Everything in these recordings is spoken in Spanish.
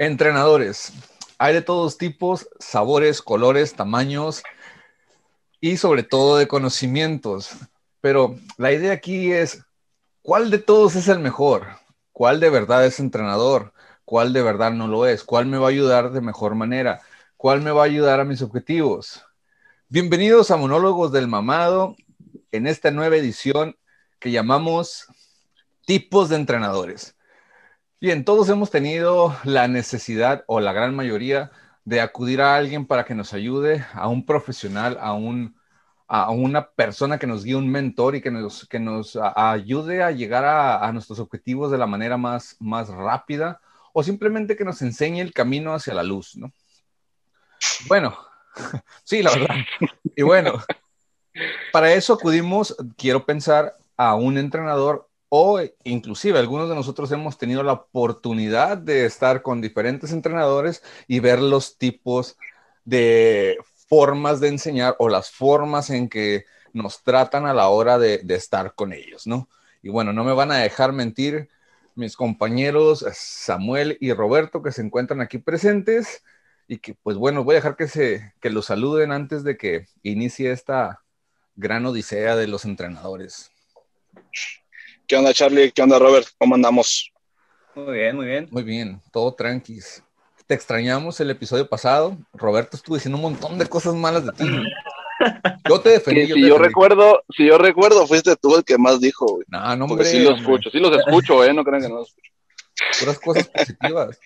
Entrenadores. Hay de todos tipos, sabores, colores, tamaños y sobre todo de conocimientos. Pero la idea aquí es, ¿cuál de todos es el mejor? ¿Cuál de verdad es entrenador? ¿Cuál de verdad no lo es? ¿Cuál me va a ayudar de mejor manera? ¿Cuál me va a ayudar a mis objetivos? Bienvenidos a Monólogos del Mamado en esta nueva edición que llamamos Tipos de Entrenadores. Bien, todos hemos tenido la necesidad o la gran mayoría de acudir a alguien para que nos ayude, a un profesional, a, un, a una persona que nos guíe, un mentor y que nos, que nos ayude a llegar a, nuestros objetivos de la manera más, más rápida o simplemente que nos enseñe el camino hacia la luz, ¿no? Bueno, sí, la verdad. Y bueno, para eso acudimos, quiero pensar, a un entrenador o inclusive algunos de nosotros hemos tenido la oportunidad de estar con diferentes entrenadores y ver los tipos de formas de enseñar o las formas en que nos tratan a la hora de, estar con ellos, ¿no? Y bueno, no me van a dejar mentir mis compañeros Samuel y Roberto que se encuentran aquí presentes y que pues bueno, voy a dejar que, se, que los saluden antes de que inicie esta gran odisea de los entrenadores. ¿Qué onda, Charlie? ¿Qué onda, Robert? ¿Cómo andamos? Muy bien, muy bien. Muy bien, todo tranquis. Te extrañamos el episodio pasado. Roberto estuvo diciendo un montón de cosas malas de ti. Yo te defendí. si yo recuerdo, si yo recuerdo, fuiste tú el que más dijo, güey. No, no, hombre. sí los escucho, sí los escucho, eh, no crean que no los escucho. Puras cosas positivas.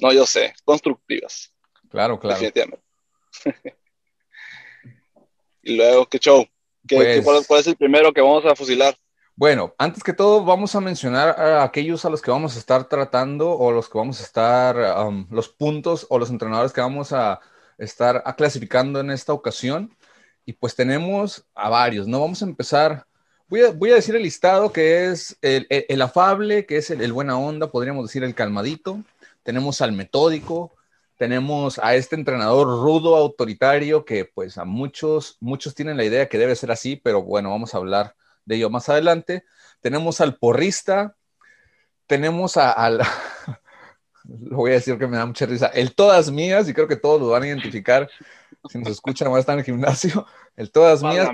No, yo sé, constructivas. Claro, claro. y luego, ¿qué show? ¿Qué, pues cuál, es el primero que vamos a fusilar? Bueno, antes que todo vamos a mencionar a aquellos a los que vamos a estar tratando o los que vamos a estar, um, los puntos o los entrenadores que vamos a estar clasificando en esta ocasión. Y pues tenemos a varios, ¿no? Vamos a empezar, voy a, a decir el listado que es el, afable, que es el, el, buena onda, podríamos decir el calmadito. Tenemos al metódico, tenemos a este entrenador rudo, autoritario, que pues a muchos, muchos tienen la idea que debe ser así, pero bueno, vamos a hablar de ello más adelante. Tenemos al porrista, tenemos al, lo voy a decir que me da mucha risa, el todas mías, y creo que todos lo van a identificar, si nos escuchan, a estar en el gimnasio, el todas mías.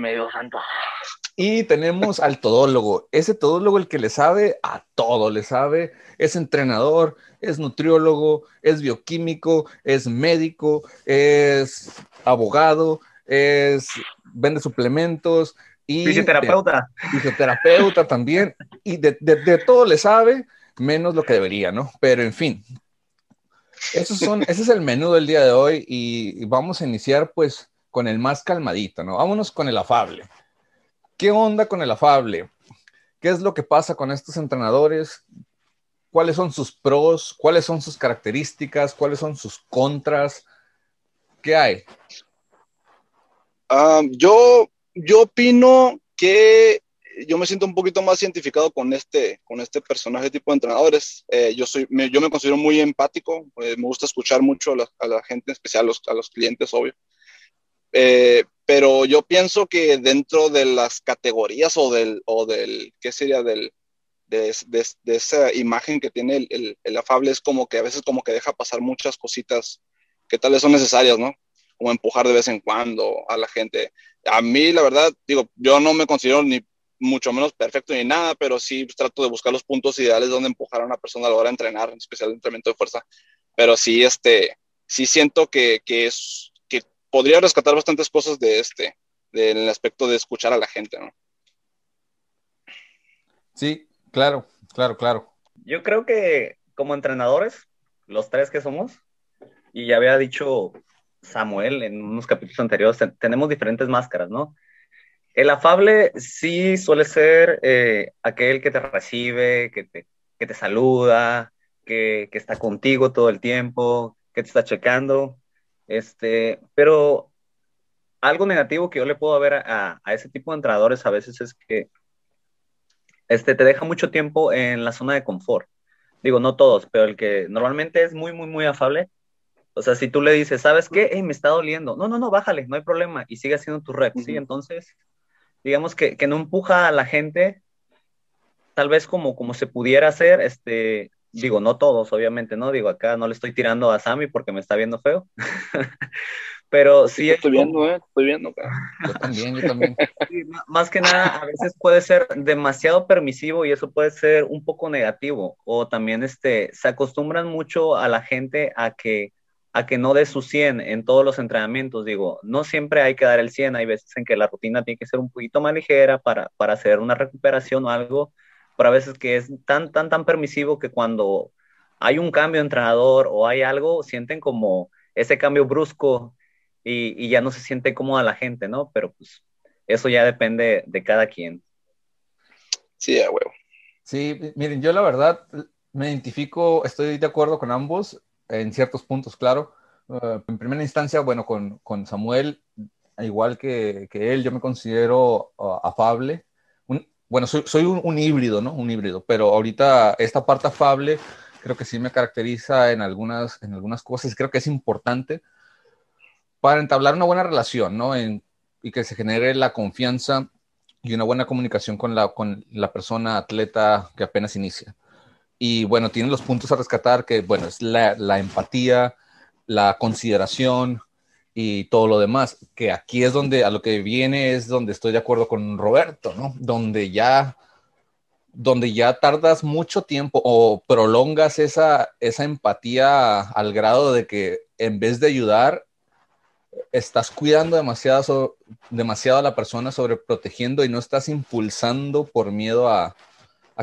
Y tenemos al todólogo, ese todólogo el que le sabe a todo, le sabe, es entrenador, es nutriólogo, es bioquímico, es médico, es abogado, es vende suplementos, y fisioterapeuta. fisioterapeuta también. Y de, todo le sabe, menos lo que debería, ¿no? Pero en fin. Esos son, ese es el menú del día de hoy y, vamos a iniciar pues con el más calmadito, ¿no? Vámonos con el afable. ¿Qué onda con el afable? ¿Qué es lo que pasa con estos entrenadores? ¿Cuáles son sus pros? ¿Cuáles son sus características? ¿Cuáles son sus contras? ¿Qué hay? Ah, yo yo opino que yo me siento un poquito más cientificado con este, con este personaje tipo de entrenadores. Eh, yo, soy, me, yo me considero muy empático, eh, me gusta escuchar mucho a la, gente, en especial a los, a los clientes, obvio. Eh, pero yo pienso que dentro de las categorías o del, o del ¿qué sería? Del, de, de, esa imagen que tiene el, el, el, afable es como que a veces como que deja pasar muchas cositas que tal vez son necesarias, ¿no? Como empujar de vez en cuando a la gente a mí, la verdad, digo, yo no me considero ni mucho menos perfecto ni nada, pero sí trato de buscar los puntos ideales donde empujar a una persona a la hora de entrenar, en especial el entrenamiento de fuerza. Pero sí, este, sí siento que, que es, que podría rescatar bastantes cosas de este, del aspecto de escuchar a la gente, ¿no? Sí, claro, claro, claro. Yo creo que como entrenadores, los tres que somos, y ya había dicho Samuel en unos capítulos anteriores, tenemos diferentes máscaras, ¿no? El afable sí suele ser eh, aquel que te recibe, que te, que te saluda, que, que, está contigo todo el tiempo, que te está checando, este, pero algo negativo que yo le puedo ver a, a ese tipo de entrenadores a veces es que este, te deja mucho tiempo en la zona de confort. Digo, no todos, pero el que normalmente es muy, muy, muy afable, o sea, si tú le dices, ¿sabes qué? me está doliendo. No, no, no, bájale, no hay problema. Y sigue haciendo tu reps, ¿sí? Entonces, digamos que, no empuja a la gente, tal vez como, como se pudiera hacer, este, digo, no todos, obviamente, ¿no? Digo, acá no le estoy tirando a Sammy porque me está viendo feo. Pero sí. estoy viendo, ¿eh? Estoy viendo. Yo también, yo también. más que nada, a veces puede ser demasiado permisivo y eso puede ser un poco negativo. O también este, se acostumbran mucho a la gente a que, a que no dé su 100 en todos los entrenamientos. Digo, no siempre hay que dar el 100. Hay veces en que la rutina tiene que ser un poquito más ligera para, para hacer una recuperación o algo. Pero a veces que es tan, tan, tan permisivo que cuando hay un cambio de entrenador o hay algo, sienten como ese cambio brusco y, ya no se siente cómoda la gente, ¿no? Pero pues eso ya depende de cada quien. Sí, a huevo. Sí, miren, yo la verdad me identifico, estoy de acuerdo con ambos en ciertos puntos, claro. Eh, en primera instancia, bueno, con, con Samuel, igual que, que, él, yo me considero uh, afable. bueno, soy, soy un, un, híbrido, ¿no? Un híbrido, pero ahorita esta parte afable creo que sí me caracteriza en algunas, en algunas cosas, creo que es importante para entablar una buena relación, ¿no? y que se genere la confianza y una buena comunicación con la, con la persona atleta que apenas inicia. Y bueno, tienen los puntos a rescatar que, bueno, es la, la empatía, la consideración y todo lo demás, que aquí es donde a lo que viene es donde estoy de acuerdo con Roberto, ¿no? Donde ya donde ya tardas mucho tiempo o prolongas esa, esa empatía al grado de que en vez de ayudar, estás cuidando demasiado, demasiado a la persona, sobreprotegiendo y no estás impulsando por miedo a,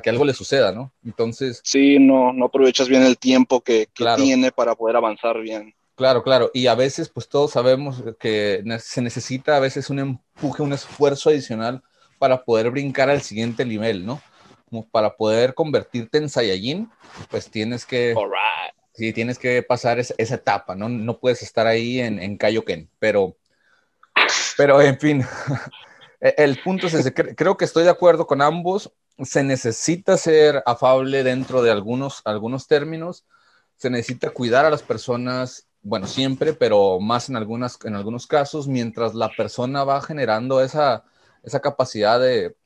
que algo le suceda, ¿no? Entonces... Sí, no, no aprovechas bien el tiempo que, tiene para poder avanzar bien. Claro, claro. Y a veces, pues todos sabemos que se necesita a veces un empuje, un esfuerzo adicional para poder brincar al siguiente nivel, ¿no? Como para poder convertirte en Saiyajin, pues tienes que... Sí, tienes que pasar esa, etapa, ¿no? No puedes estar ahí en, en Kaioken, pero, pero en fin, e, el punto es ese. Creo que estoy de acuerdo con ambos. Se necesita ser afable dentro de algunos, algunos términos. Se necesita cuidar a las personas, bueno, siempre, pero más en, algunas, en algunos casos, mientras la persona va generando esa, esa capacidad de,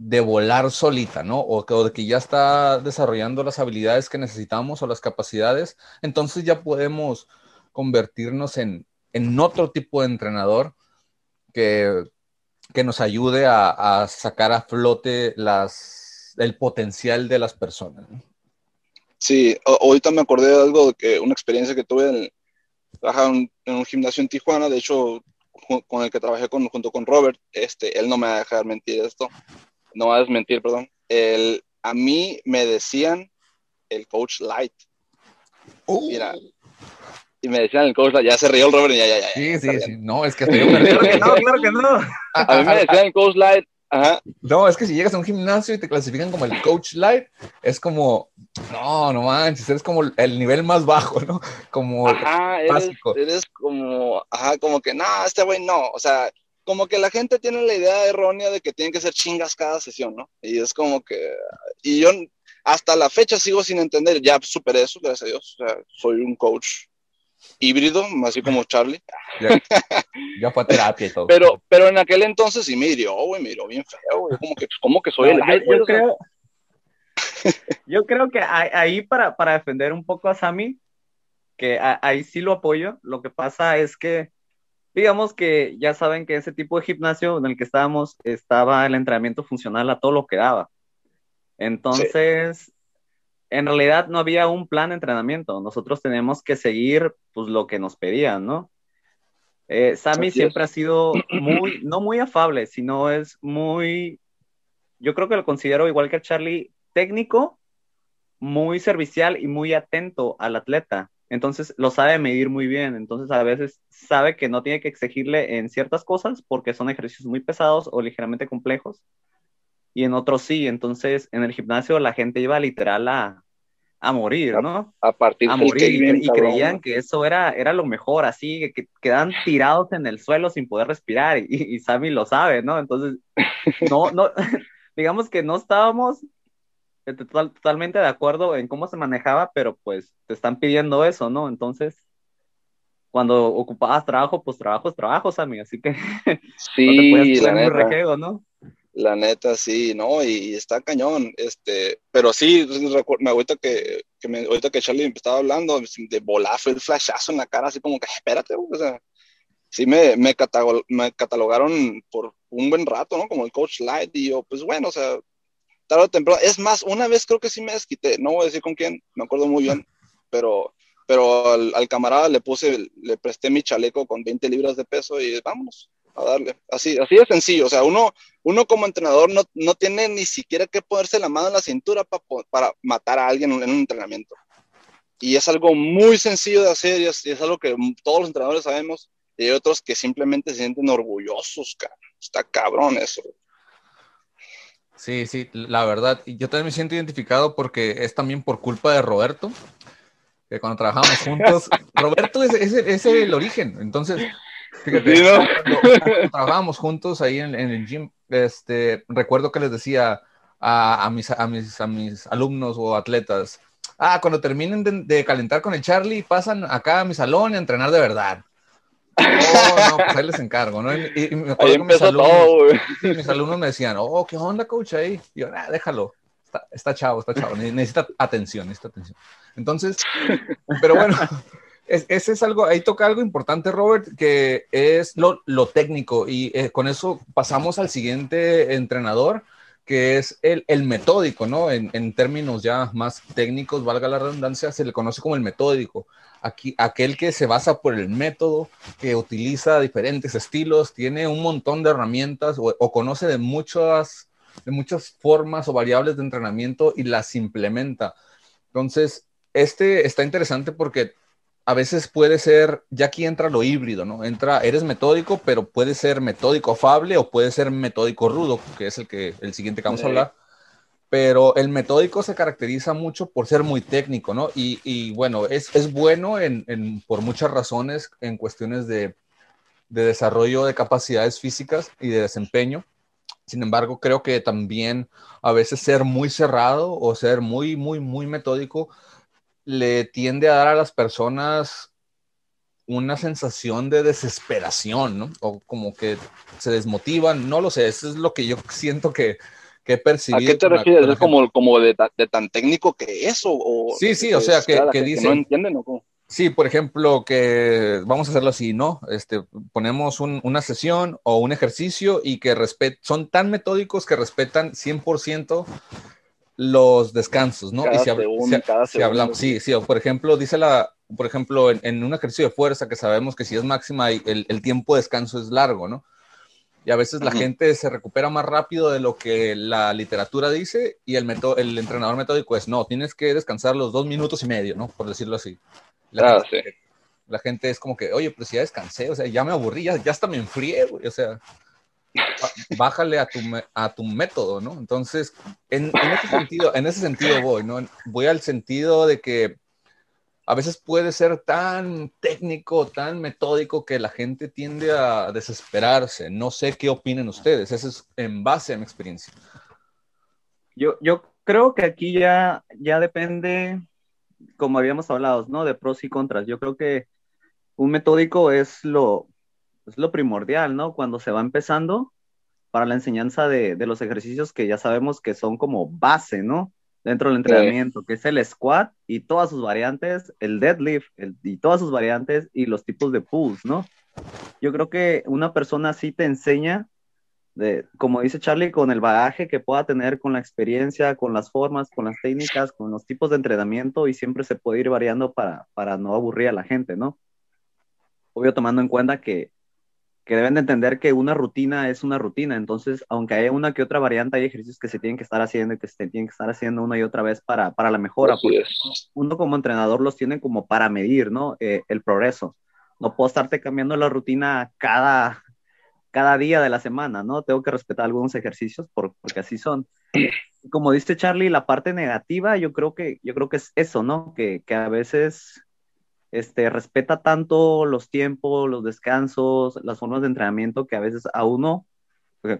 de volar solita, ¿no? O, que, de que ya está desarrollando las habilidades que necesitamos o las capacidades, entonces ya podemos convertirnos en, otro tipo de entrenador que, que nos ayude a, sacar a flote las, el potencial de las personas. Sí, ahorita me acordé de algo, de que una experiencia que tuve en, en, en un gimnasio en Tijuana, de hecho, con el que trabajé con, junto con Robert, este, él no me va a dejar mentir esto no va a desmentir, perdón, el, a mí me decían el coach light. Mira, y me decían el coach ya se rió el Robert y ya, ya, ya. Sí, sí, sí, no, es que estoy Claro que no, claro que no. A, mí me decían el coach light, Ajá. No, es que si llegas a un gimnasio y te clasifican como el coach light, es como, no, no manches, eres como el nivel más bajo, ¿no? Como ajá, eres, básico. eres como, ajá, como que, no, este güey no, o sea, como que la gente tiene la idea errónea de que tienen que ser chingas cada sesión, ¿no? Y es como que, y yo hasta la fecha sigo sin entender, ya superé eso, gracias a Dios, o sea, soy un coach híbrido, así como Charlie. Ya, fue terapia y todo. Pero, pero en aquel entonces sí me hirió, güey, me hirió bien feo, güey, como que, como que soy el yo, yo creo, yo creo que ahí para, para defender un poco a Sammy, que ahí sí lo apoyo, lo que pasa es que digamos que ya saben que ese tipo de gimnasio en el que estábamos estaba el entrenamiento funcional a todo lo que daba. Entonces, en realidad no había un plan de entrenamiento. Nosotros tenemos que seguir pues lo que nos pedían, ¿no? Eh, Sammy siempre ha sido muy, no muy afable, sino es muy, yo creo que lo considero igual que Charlie, técnico, muy servicial y muy atento al atleta. Entonces lo sabe medir muy bien. Entonces a veces sabe que no tiene que exigirle en ciertas cosas porque son ejercicios muy pesados o ligeramente complejos. Y en otros sí. Entonces en el gimnasio la gente iba literal a, a morir, ¿no? A, partir a morir y, creían que eso era, era lo mejor, así, que quedan tirados en el suelo sin poder respirar y, y Sammy lo sabe, ¿no? Entonces, no, no, digamos que no estábamos totalmente de acuerdo en cómo se manejaba, pero pues te están pidiendo eso, ¿no? Entonces, cuando ocupabas trabajo, pues trabajo es trabajo, Sammy, así que sí, no te muy rejego, ¿no? La neta, sí, ¿no? Y, está cañón, este, pero sí, me ahorita que, que me, ahorita que Charlie estaba hablando, de fue el flashazo en la cara, así como que, espérate, o sea, sí me, me, me, catalogaron por un buen rato, ¿no? Como el coach light, y yo, pues bueno, o sea, tarde o temprano, es más, una vez creo que sí me desquité, no voy a decir con quién, me acuerdo muy bien, pero, pero al, al camarada le puse, le presté mi chaleco con 20 libras de peso y vámonos a darle. Así, así de sencillo. O sea, uno, uno como entrenador no, no tiene ni siquiera que ponerse la mano en la cintura para, para matar a alguien en un entrenamiento. Y es algo muy sencillo de hacer y es, es, algo que todos los entrenadores sabemos. Y hay otros que simplemente se sienten orgullosos, cara. Está cabrón eso. Sí, sí, la verdad. Y yo también me siento identificado porque es también por culpa de Roberto, que cuando trabajamos juntos, Roberto es, es, es el origen. Entonces, Fíjate, cuando, trabajábamos juntos ahí en, el gym, este, recuerdo que les decía a, a, mis, a, mis, a mis alumnos o atletas, ah, cuando terminen de, calentar con el Charlie, pasan acá a mi salón y a entrenar de verdad. Oh, no, pues ahí les encargo, ¿no? Y, me acuerdo que mis alumnos, mis alumnos me decían, oh, ¿qué onda, coach, ahí? Y yo, ah, déjalo, está, está chavo, está chavo, necesita atención, necesita atención. Entonces, pero bueno, ese es algo, ahí toca algo importante, Robert, que es lo, lo técnico. Y eh, con eso pasamos al siguiente entrenador, que es el, el metódico, ¿no? En, en, términos ya más técnicos, valga la redundancia, se le conoce como el metódico. Aquí, aquel que se basa por el método, que utiliza diferentes estilos, tiene un montón de herramientas o, o conoce de muchas, de muchas formas o variables de entrenamiento y las implementa. Entonces, este está interesante porque a veces puede ser, ya aquí entra lo híbrido, ¿no? Entra, eres metódico, pero puede ser metódico afable o puede ser metódico rudo, que es el, que, el siguiente que vamos a hablar. Pero el metódico se caracteriza mucho por ser muy técnico, ¿no? Y, y bueno, es, es bueno en, en, por muchas razones en cuestiones de, de desarrollo de capacidades físicas y de desempeño. Sin embargo, creo que también a veces ser muy cerrado o ser muy, muy, muy metódico le tiende a dar a las personas una sensación de desesperación, ¿no? O como que se desmotivan, no lo sé, eso es lo que yo siento que, que he percibido. ¿A qué te refieres? ¿Es como, como de, de, tan técnico que eso? O sí, sí, o sea, que, que, dicen... no entienden o cómo? Sí, por ejemplo, que vamos a hacerlo así, ¿no? Este, ponemos un, una sesión o un ejercicio y que respet son tan metódicos que respetan 100% los descansos, ¿no? Cada y si, segundo, cada si hablamos, sí, sí, por ejemplo, dice la, por ejemplo, en, en, un ejercicio de fuerza que sabemos que si es máxima, el, el tiempo de descanso es largo, ¿no? Y a veces la uh -huh. gente se recupera más rápido de lo que la literatura dice y el, el entrenador metódico es, no, tienes que descansar los dos minutos y medio, ¿no? Por decirlo así. La, ah, gente, sí. la gente es como que, oye, pues ya descansé, o sea, ya me aburrí, ya, ya hasta me enfrié, güey, o sea, bájale a tu, a tu método, ¿no? Entonces, en, ese sentido, en ese sentido voy, ¿no? Voy al sentido de que a veces puede ser tan técnico, tan metódico que la gente tiende a desesperarse. No sé qué opinen ustedes, eso es en base a mi experiencia. Yo, yo creo que aquí ya, ya depende, como habíamos hablado, ¿no? De pros y contras. Yo creo que un metódico es lo, es lo primordial, ¿no? Cuando se va empezando para la enseñanza de, de, los ejercicios que ya sabemos que son como base, ¿no? Dentro del entrenamiento, sí. que es el squat y todas sus variantes, el deadlift el, y todas sus variantes y los tipos de pulls, ¿no? Yo creo que una persona así te enseña, de, como dice Charlie, con el bagaje que pueda tener, con la experiencia, con las formas, con las técnicas, con los tipos de entrenamiento y siempre se puede ir variando para, para no aburrir a la gente, ¿no? Obvio tomando en cuenta que que deben de entender que una rutina es una rutina, entonces, aunque haya una que otra variante, hay ejercicios que se tienen que estar haciendo y que se tienen que estar haciendo una y otra vez para, para la mejora, Así porque es. uno como entrenador los tiene como para medir, ¿no? Eh, el progreso. No puedo estarte cambiando la rutina cada, cada día de la semana, ¿no? Tengo que respetar algunos ejercicios por, porque así son. Como dice Charlie, la parte negativa, yo creo que, yo creo que es eso, ¿no? Que, que a veces este, respeta tanto los tiempos, los descansos, las formas de entrenamiento que a veces a uno,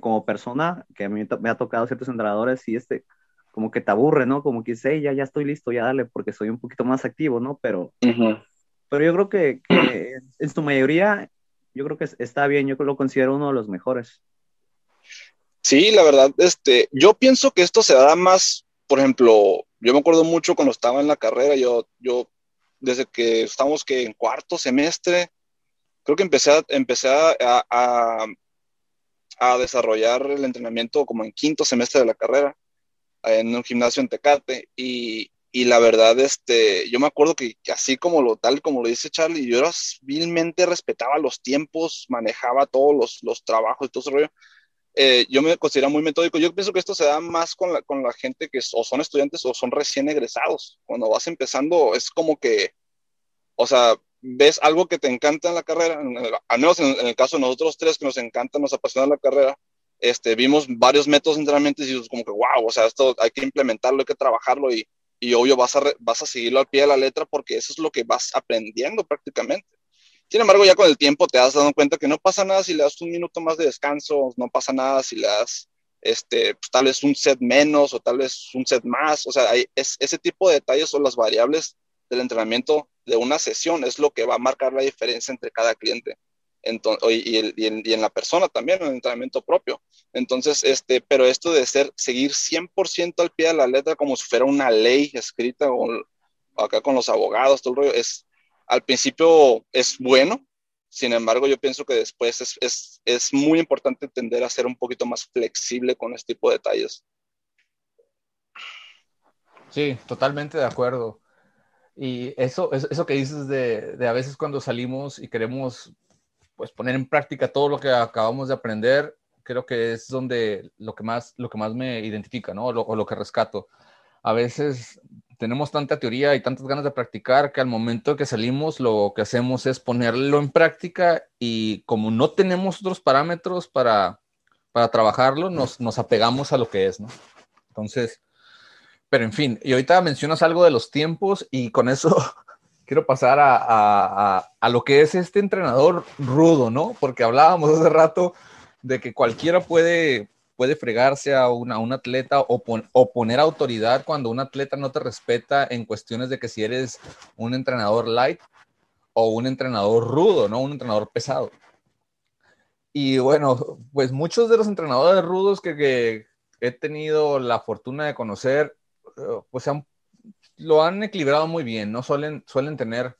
como persona, que a mí me ha tocado ciertos entrenadores, y este, como que te aburre, ¿no? Como que dice, hey, ya, ya estoy listo, ya dale, porque soy un poquito más activo, ¿no? Pero, uh -huh. pero yo creo que, que, en su mayoría, yo creo que está bien, yo lo considero uno de los mejores. Sí, la verdad, este, yo pienso que esto se da más, por ejemplo, yo me acuerdo mucho cuando estaba en la carrera, yo, yo desde que estamos que en cuarto semestre, creo que empecé a, empecé a, a, desarrollar el entrenamiento como en quinto semestre de la carrera en un gimnasio en Tecate y, y la verdad, este, yo me acuerdo que, así como lo tal, como lo dice Charlie, yo era, vilmente respetaba los tiempos, manejaba todos los, los trabajos y todo ese rollo. Eh, yo me considero muy metódico. Yo pienso que esto se da más con la, con la gente que o son estudiantes o son recién egresados. Cuando vas empezando, es como que, o sea, ves algo que te encanta en la carrera, al menos en, el caso de nosotros tres que nos encanta, nos apasiona la carrera, este, vimos varios métodos de entrenamiento y dijimos como que, wow, o sea, esto hay que implementarlo, hay que trabajarlo y, y obvio vas a, vas a seguirlo al pie de la letra porque eso es lo que vas aprendiendo prácticamente. Sin embargo, ya con el tiempo te has dado cuenta que no pasa nada si le das un minuto más de descanso, no pasa nada si le das este, pues, tal vez un set menos o tal vez un set más. O sea, hay, es, ese tipo de detalles son las variables del entrenamiento de una sesión, es lo que va a marcar la diferencia entre cada cliente y, en, la persona también, en el entrenamiento propio. Entonces, este, pero esto de ser, seguir 100% al pie de la letra como si fuera una ley escrita o acá con los abogados, todo el rollo, es, al principio es bueno, sin embargo, yo pienso que después es, es, es muy importante tender a ser un poquito más flexible con este tipo de detalles. Sí, totalmente de acuerdo. Y eso, eso que dices de, de, a veces cuando salimos y queremos pues poner en práctica todo lo que acabamos de aprender, creo que es donde lo que más, lo que más me identifica, ¿no? O lo, que rescato. A veces tenemos tanta teoría y tantas ganas de practicar que al momento que salimos lo que hacemos es ponerlo en práctica y como no tenemos otros parámetros para, para trabajarlo, nos, nos apegamos a lo que es, ¿no? Entonces, pero en fin, y ahorita mencionas algo de los tiempos y con eso quiero pasar a, lo que es este entrenador rudo, ¿no? Porque hablábamos hace rato de que cualquiera puede, puede fregarse a, un atleta o, poner autoridad cuando un atleta no te respeta en cuestiones de que si eres un entrenador light o un entrenador rudo, ¿no? Un entrenador pesado. Y bueno, pues muchos de los entrenadores rudos que, he tenido la fortuna de conocer, eh, pues lo han equilibrado muy bien, ¿no? Suelen, suelen tener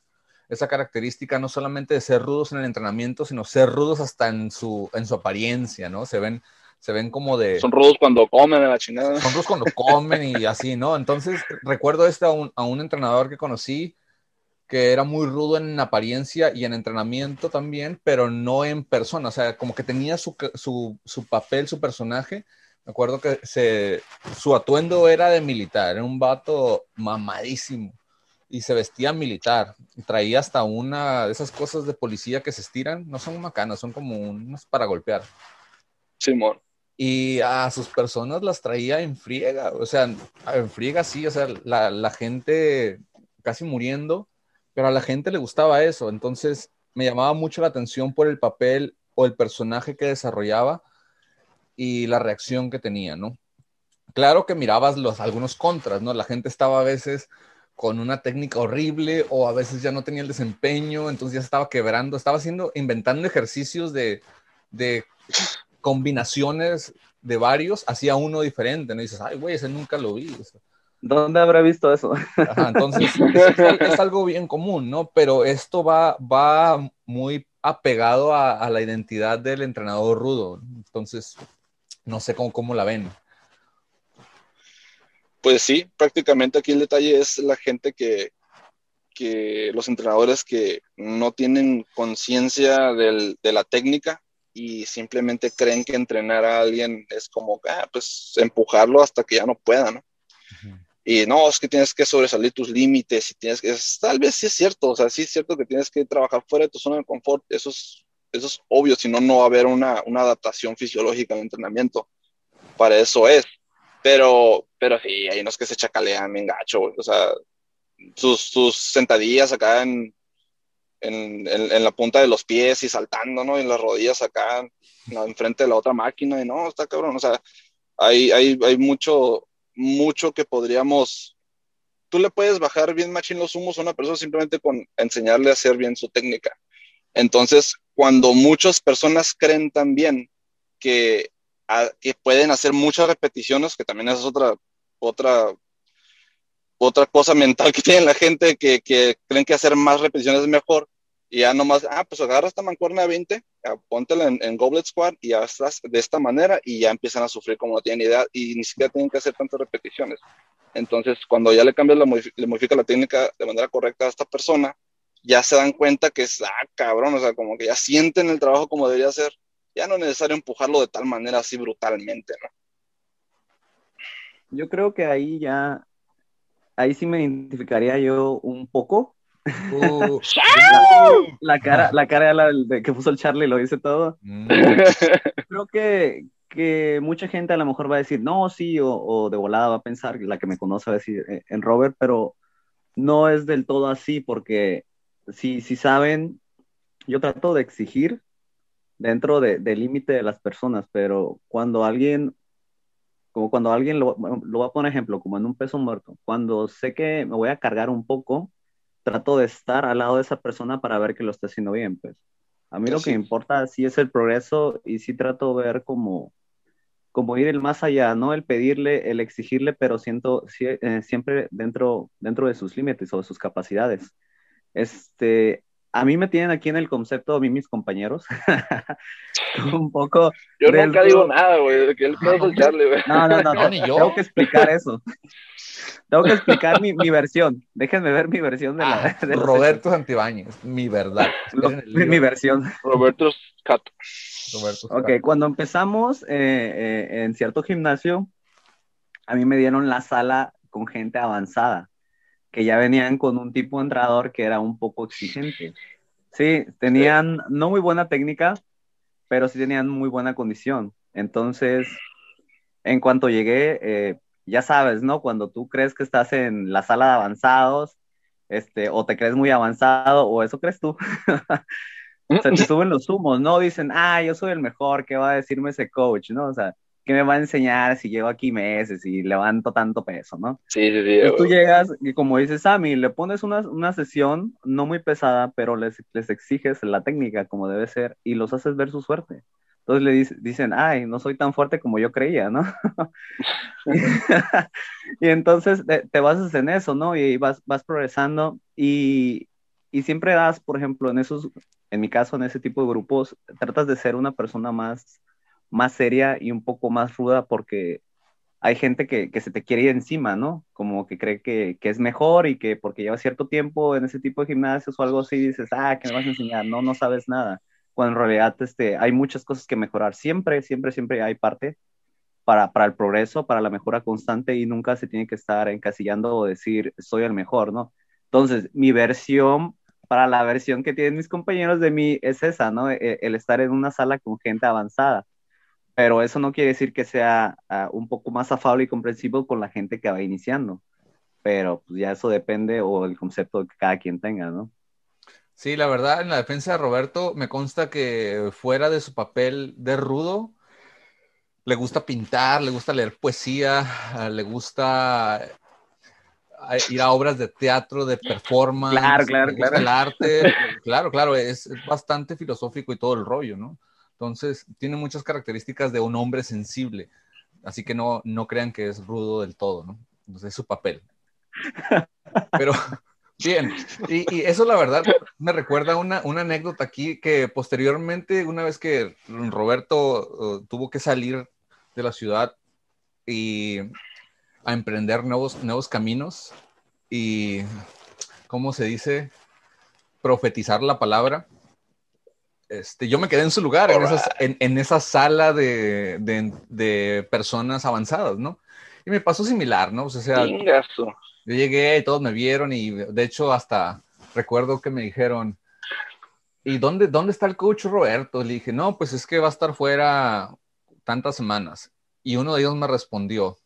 esa característica no solamente de ser rudos en el entrenamiento, sino ser rudos hasta en su, en su apariencia, ¿no? Se ven, se ven como de... Son rudos cuando comen a la chingada. Son rudos cuando comen y así, ¿no? Entonces, recuerdo este a un, a un entrenador que conocí que era muy rudo en apariencia y en entrenamiento también, pero no en persona, o sea, como que tenía su, su, su papel, su personaje, me acuerdo que se, su atuendo era de militar, era un vato mamadísimo y se vestía militar. Y traía hasta una de esas cosas de policía que se estiran, no son macanas, son como unas para golpear. Simón. Y a sus personas las traía en friega, o sea, en friega sí, o sea, la, la gente casi muriendo, pero a la gente le gustaba eso. Entonces me llamaba mucho la atención por el papel o el personaje que desarrollaba y la reacción que tenía, ¿no? Claro que mirabas los, algunos contras, ¿no? La gente estaba a veces con una técnica horrible o a veces ya no tenía el desempeño, entonces ya estaba quebrando, estaba haciendo, inventando ejercicios de, de combinaciones de varios, hacía uno diferente, ¿no? Y dices, ay, güey, ese nunca lo vi. ¿Dónde habrá visto eso? Ajá, entonces es, es, algo bien común, ¿no? Pero esto va, va muy apegado a, a la identidad del entrenador rudo. Entonces, no sé cómo, cómo la ven. Pues sí, prácticamente aquí el detalle es la gente que, que los entrenadores que no tienen conciencia de la técnica y simplemente creen que entrenar a alguien es como, ah, pues empujarlo hasta que ya no pueda, ¿no? Y no, es que tienes que sobresalir tus límites y tienes que, tal vez sí es cierto, o sea, sí es cierto que tienes que trabajar fuera de tu zona de confort, eso es eso es obvio, si no, no va a haber una, una adaptación fisiológica en el entrenamiento. Para eso es. Pero, pero sí, hay unos que se chacalean bien gacho, o sea, sus, sus sentadillas acá en, en, en, la punta de los pies y saltando, ¿no? Y en las rodillas acá, enfrente de la otra máquina, y no, está cabrón, o sea, hay, hay, hay mucho, mucho que podríamos, tú le puedes bajar bien machín los humos a una persona simplemente con enseñarle a hacer bien su técnica. Entonces, cuando muchas personas creen también que que pueden hacer muchas repeticiones, que también es otra, otra, otra cosa mental que tiene la gente, que, que creen que hacer más repeticiones es mejor, y ya nomás, ah, pues agarra esta mancuerna de 20, póntela en, en, Goblet Squad y estás de esta manera y ya empiezan a sufrir como no tienen idea y ni siquiera tienen que hacer tantas repeticiones. Entonces, cuando ya le cambias, la le modifica la técnica de manera correcta a esta persona, ya se dan cuenta que es, ah, cabrón, o sea, como que ya sienten el trabajo como debería ser. Ya no es necesario empujarlo de tal manera así brutalmente, ¿no? Yo creo que ahí ya, ahí sí me identificaría yo un poco. Uh, la, cara, la cara de, que puso el Charlie lo dice todo. Mm. Creo que, que mucha gente a lo mejor va a decir, no, sí, o, o, de volada va a pensar, la que me conoce va a decir eh, en Robert, pero no es del todo así, porque si, si saben, yo trato de exigir dentro del límite de las personas, pero cuando alguien, como cuando alguien, lo, lo voy a poner ejemplo, como en un peso muerto, cuando sé que me voy a cargar un poco, trato de estar al lado de esa persona para ver que lo está haciendo bien, pues. A mí lo que me importa sí es el progreso y sí trato de ver como como ir el más allá, ¿no? El pedirle, el exigirle, pero siento eh, siempre dentro, dentro de sus límites o de sus capacidades. Este, a mí me tienen aquí en el concepto, a mí mis compañeros, un poco... Yo nunca digo nada, güey, que él puede escucharle, güey. No, no, no, no, tengo que explicar eso. Tengo que explicar mi, mi, versión. Déjenme ver mi versión de la... Ah, Roberto Santibáñez, mi verdad. mi, mi versión. Roberto Cato. Ok, cuando empezamos eh, eh, en cierto gimnasio, a mí me dieron la sala con gente avanzada, que ya venían con un tipo de entrenador que era un poco exigente. Sí, tenían no muy buena técnica, pero sí tenían muy buena condición. Entonces, en cuanto llegué, eh, ya sabes, ¿no? Cuando tú crees que estás en la sala de avanzados, este, o te crees muy avanzado, o eso crees tú. se te suben los humos, ¿no? Dicen, ah, yo soy el mejor, ¿qué va a decirme ese coach, no? O sea, ¿qué me va a enseñar si llevo aquí meses y levanto tanto peso, no? Sí, sí, sí. tú llegas y como dices, Sammy, le pones una, una sesión no muy pesada, pero les, les exiges la técnica como debe ser y los haces ver su suerte. Entonces le dicen, ay, no soy tan fuerte como yo creía, ¿no? y entonces te, te, basas en eso, ¿no? Y vas, vas progresando y, y siempre das, por ejemplo, en esos en mi caso, en ese tipo de grupos, tratas de ser una persona más, más seria y un poco más ruda porque hay gente que, que se te quiere ir encima, ¿no? Como que cree que, que, es mejor y que porque lleva cierto tiempo en ese tipo de gimnasios o algo así, dices, ah, ¿qué me vas a enseñar? No, no sabes nada. Cuando en realidad este, hay muchas cosas que mejorar. Siempre, siempre, siempre hay parte para, para el progreso, para la mejora constante y nunca se tiene que estar encasillando o decir, soy el mejor, ¿no? Entonces, mi versión para la versión que tienen mis compañeros de mí es esa, ¿no? E, el, estar en una sala con gente avanzada. Pero eso no quiere decir que sea ah, un poco más afable y comprensivo con la gente que va iniciando. Pero pues, ya eso depende o el concepto que cada quien tenga, ¿no? Sí, la verdad, en la defensa de Roberto me consta que fuera de su papel de rudo, le gusta pintar, le gusta leer poesía, ah, le gusta ir a obras de teatro, de performance, claro, claro, claro. el arte, claro, claro, es, bastante filosófico y todo el rollo, ¿no? Entonces, tiene muchas características de un hombre sensible, así que no, no crean que es rudo del todo, ¿no? Entonces, es su papel. Pero, bien, y, eso la verdad me recuerda una, una anécdota aquí que posteriormente, una vez que Roberto uh, tuvo que salir de la ciudad y a emprender nuevos, nuevos caminos y, ¿cómo se dice? Profetizar la palabra. Este, yo me quedé en su lugar, en, en, esa sala de, de, de, personas avanzadas, ¿no? Y me pasó similar, ¿no? O sea, yo llegué y todos me vieron y de hecho hasta recuerdo que me dijeron, ¿y dónde, dónde está el coach Roberto? Le dije, no, pues es que va a estar fuera tantas semanas. Y uno de ellos me respondió,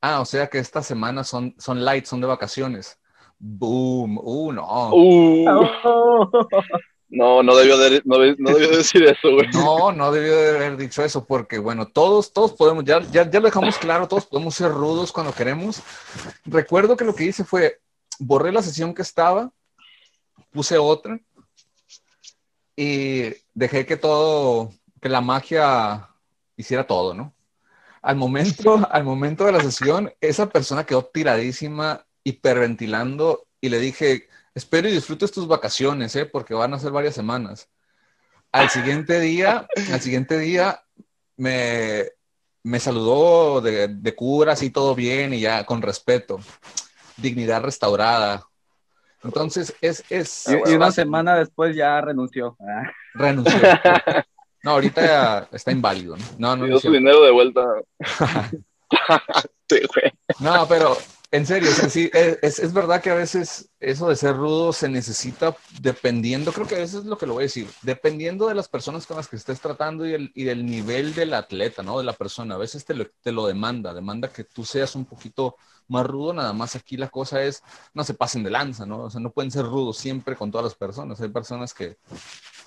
Ah, o sea que estas semanas son, son light, son de vacaciones. Boom, uh, no. Uh. No, no debió, de, no, debió decir eso, güey. No, no debió de haber dicho eso, porque bueno, todos, todos podemos, ya, ya, ya lo dejamos claro, todos podemos ser rudos cuando queremos. Recuerdo que lo que hice fue, borré la sesión que estaba, puse otra y dejé que todo, que la magia hiciera todo, ¿no? al momento, al momento de la sesión, esa persona quedó tiradísima, hiperventilando y le dije, espero y disfrutes tus vacaciones, ¿eh? porque van a ser varias semanas. Al siguiente día, al siguiente día me, me saludó de, de cura, así todo bien y ya con respeto. Dignidad restaurada. Entonces, es... es y, una semana después ya renunció. Renunció. No, ahorita ya está inválido. No, no, no. su dinero de vuelta. No, pero en serio, sí, es, es, verdad que a veces eso de ser rudo se necesita dependiendo, creo que a veces es lo que lo voy a decir, dependiendo de las personas con las que estés tratando y, el, y del nivel del atleta, ¿no? De la persona. A veces te lo, te lo demanda, demanda que tú seas un poquito más rudo, nada más aquí la cosa es, no se pasen de lanza, ¿no? O sea, no pueden ser rudos siempre con todas las personas. Hay personas que,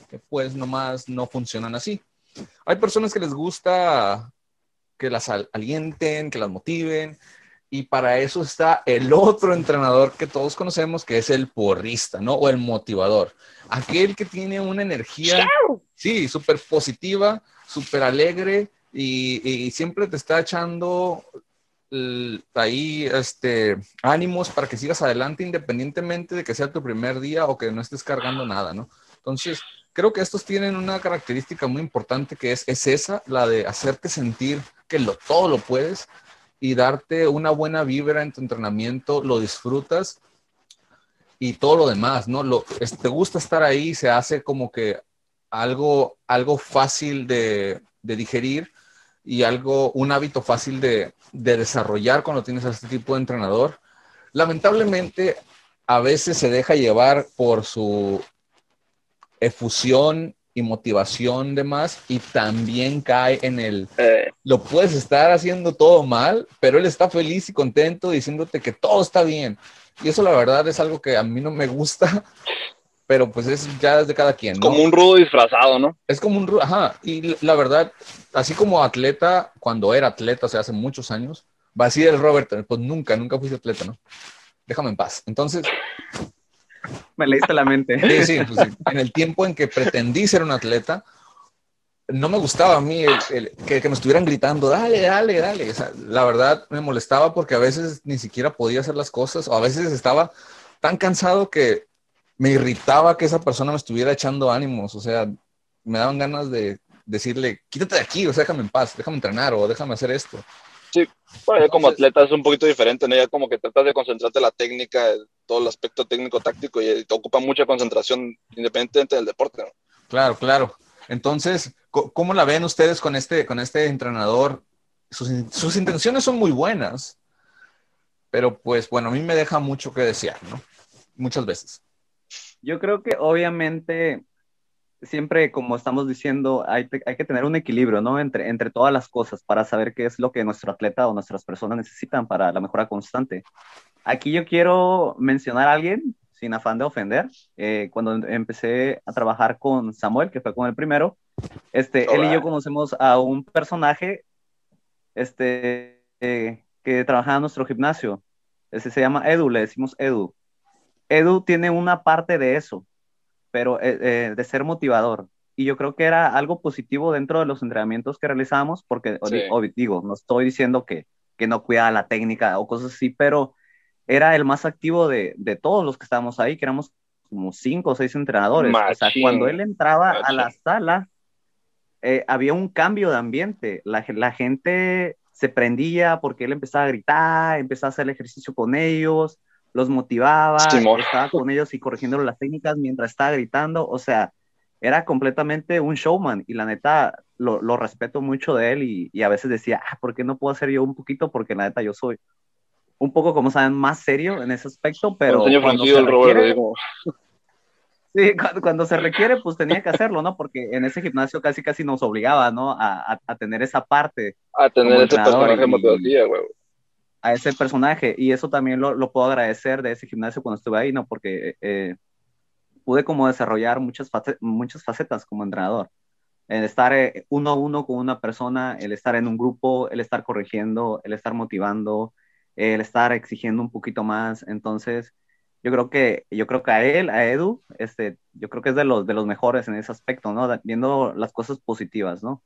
que pues nomás no funcionan así. Hay personas que les gusta que las alienten, que las motiven, y para eso está el otro entrenador que todos conocemos, que es el porrista, ¿no? O el motivador. Aquel que tiene una energía, sí, súper positiva, súper alegre y, siempre te está echando ahí este, ánimos para que sigas adelante independientemente de que sea tu primer día o que no estés cargando nada, ¿no? Entonces, creo que estos tienen una característica muy importante que es, es esa, la de hacerte sentir que lo, todo lo puedes y darte una buena vibra en tu entrenamiento, lo disfrutas y todo lo demás, ¿no? Lo, te gusta estar ahí, se hace como que algo, algo fácil de, digerir y algo, un hábito fácil de, de desarrollar cuando tienes a este tipo de entrenador. Lamentablemente, a veces se deja llevar por su efusión y motivación de más y también cae en el eh. lo puedes estar haciendo todo mal, pero él está feliz y contento diciéndote que todo está bien. Y eso la verdad es algo que a mí no me gusta, pero pues es ya de cada quien. Como un rudo disfrazado, ¿no? Es como un rudo, ajá. Y la verdad, así como atleta, cuando era atleta, o sea, hace muchos años, va a decir el Robert, pues nunca, nunca fuiste atleta, ¿no? Déjame en paz. Entonces, me leíste la mente. Sí, sí, pues en el tiempo en que pretendí ser un atleta, no me gustaba a mí el, que, me estuvieran gritando, dale, dale, dale. la verdad me molestaba porque a veces ni siquiera podía hacer las cosas o a veces estaba tan cansado que me irritaba que esa persona me estuviera echando ánimos. O sea, me daban ganas de decirle, quítate de aquí, o sea, déjame en paz, déjame entrenar o déjame hacer esto. Sí, bueno, como atleta es un poquito diferente, ¿no? Ya como que tratas de concentrarte en la técnica, todo el aspecto técnico-táctico y te ocupa mucha concentración independientemente del deporte, ¿no? Claro, claro. Entonces, ¿cómo la ven ustedes con este, con este entrenador? Sus, sus intenciones son muy buenas, pero pues bueno, a mí me deja mucho que desear, ¿no? Muchas veces. Yo creo que obviamente siempre, como estamos diciendo, hay, hay, que tener un equilibrio, ¿no? Entre, entre todas las cosas para saber qué es lo que nuestro atleta o nuestras personas necesitan para la mejora constante. Aquí yo quiero mencionar a alguien, sin afán de ofender, eh, cuando empecé a trabajar con Samuel, que fue con el primero, este, él y yo conocemos a un personaje este, eh, que trabajaba en nuestro gimnasio. Ese se llama Edu, le decimos Edu. Edu tiene una parte de eso, pero eh, eh, de ser motivador. Y yo creo que era algo positivo dentro de los entrenamientos que realizamos, porque digo, no estoy diciendo que, que no cuidaba la técnica o cosas así, pero era el más activo de, de todos los que estábamos ahí, que éramos como cinco o seis entrenadores. O sea, cuando él entraba a la sala, eh, había un cambio de ambiente. La, la, gente se prendía porque él empezaba a gritar, empezaba a hacer el ejercicio con ellos los motivaba, estaba con ellos y corrigiendo las técnicas mientras estaba gritando, o sea, era completamente un showman y la neta lo, lo respeto mucho de él y, y, a veces decía, ah, ¿por qué no puedo hacer yo un poquito? Porque la neta yo soy un poco, como saben, más serio en ese aspecto, pero... Cuando se, requiere, sí, cuando, se requiere, pues tenía que hacerlo, ¿no? Porque en ese gimnasio casi casi nos obligaba, ¿no? A, a, tener esa parte. A tener ese personaje motivación, güey a ese personaje y eso también lo, lo, puedo agradecer de ese gimnasio cuando estuve ahí, ¿no? Porque eh, pude como desarrollar muchas, muchas facetas como entrenador. El estar eh, uno a uno con una persona, el estar en un grupo, el estar corrigiendo, el estar motivando, el estar exigiendo un poquito más. Entonces, yo creo que, yo creo que a él, a Edu, este, yo creo que es de los, de los mejores en ese aspecto, ¿no? Viendo las cosas positivas, ¿no?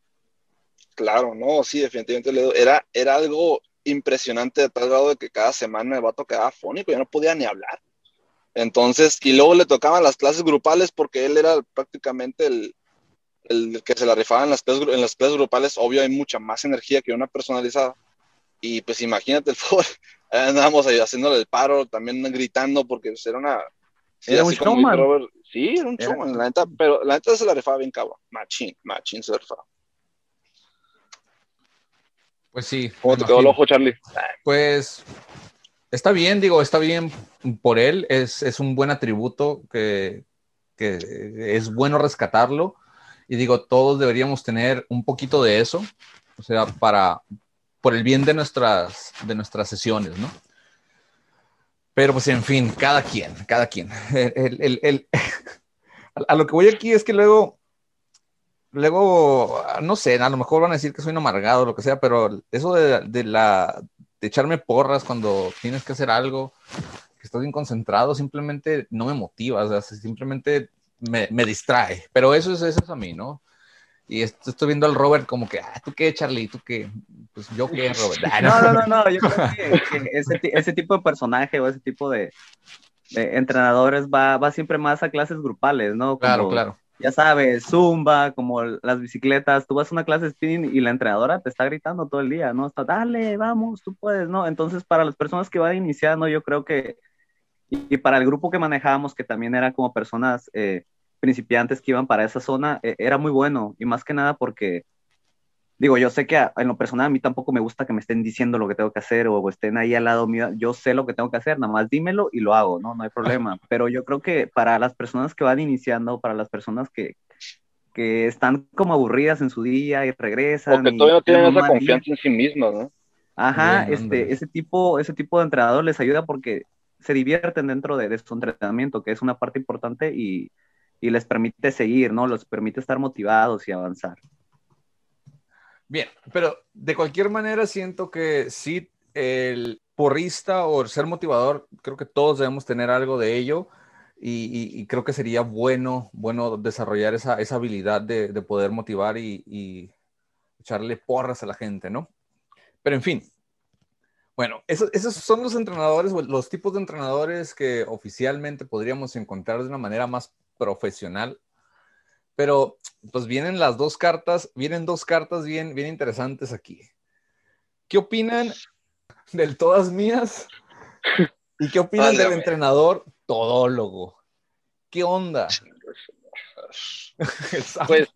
Claro, no, sí, definitivamente era, era algo impresionante de tal grado de que cada semana el vato quedaba fónico, ya no podía ni hablar. Entonces, y luego le tocaban las clases grupales porque él era prácticamente el, el que se la rifaba las, clases, en las clases grupales. Obvio, hay mucha más energía que una personalizada. Y pues imagínate el fútbol, andábamos haciéndole el paro, también gritando porque pues, era una... era un showman. sí, era un showman, la neta, pero la neta se la rifaba bien cabrón. Machín, machín se la rifaba. Pues sí. ¿Cómo te quedó el ojo, Charlie? Pues está bien, digo, está bien por él. Es, es un buen atributo que, que, es bueno rescatarlo. Y digo, todos deberíamos tener un poquito de eso, o sea, para, por el bien de nuestras, de nuestras sesiones, ¿no? Pero pues en fin, cada quien, cada quien. El, el, a lo que voy aquí es que luego luego, no sé, a lo mejor van a decir que soy un amargado o lo que sea, pero eso de, la, de echarme porras cuando tienes que hacer algo, que estás bien concentrado, simplemente no me motiva, o sea, simplemente me, me distrae. Pero eso es, eso es a mí, ¿no? Y estoy viendo al Robert como que, ah, ¿tú qué, Charlie? ¿Tú qué? Pues yo qué, Robert. Ah, no. no, no, no, yo creo que, ese, ese, tipo de personaje o ese tipo de, de entrenadores va, va, siempre más a clases grupales, ¿no? claro, claro ya sabes, zumba, como las bicicletas, tú vas a una clase de spinning y la entrenadora te está gritando todo el día, ¿no? Está, dale, vamos, tú puedes, ¿no? Entonces, para las personas que van iniciando, yo creo que, y, para el grupo que manejábamos, que también era como personas eh, principiantes que iban para esa zona, eh, era muy bueno, y más que nada porque digo, yo sé que en lo personal a mí tampoco me gusta que me estén diciendo lo que tengo que hacer o estén ahí al lado mío. Yo sé lo que tengo que hacer, nada más dímelo y lo hago, ¿no? No hay problema. Pero yo creo que para las personas que van iniciando, para las personas que, que están como aburridas en su día y regresan. Porque todavía no tienen esa confianza en sí mismos, ¿no? Ajá, este, ese, tipo, ese tipo de entrenador les ayuda porque se divierten dentro de, de su entrenamiento, que es una parte importante y, y les permite seguir, ¿no? Les permite estar motivados y avanzar. Bien, pero de cualquier manera siento que sí, el porrista o el ser motivador, creo que todos debemos tener algo de ello y, creo que sería bueno, bueno desarrollar esa, esa habilidad de, poder motivar y, echarle porras a la gente, ¿no? Pero en fin, bueno, esos, esos, son los entrenadores, los tipos de entrenadores que oficialmente podríamos encontrar de una manera más profesional pero pues vienen las dos cartas, vienen dos cartas bien, bien interesantes aquí. ¿Qué opinan del todas mías? ¿Y qué opinan del entrenador todólogo? ¿Qué onda? pues,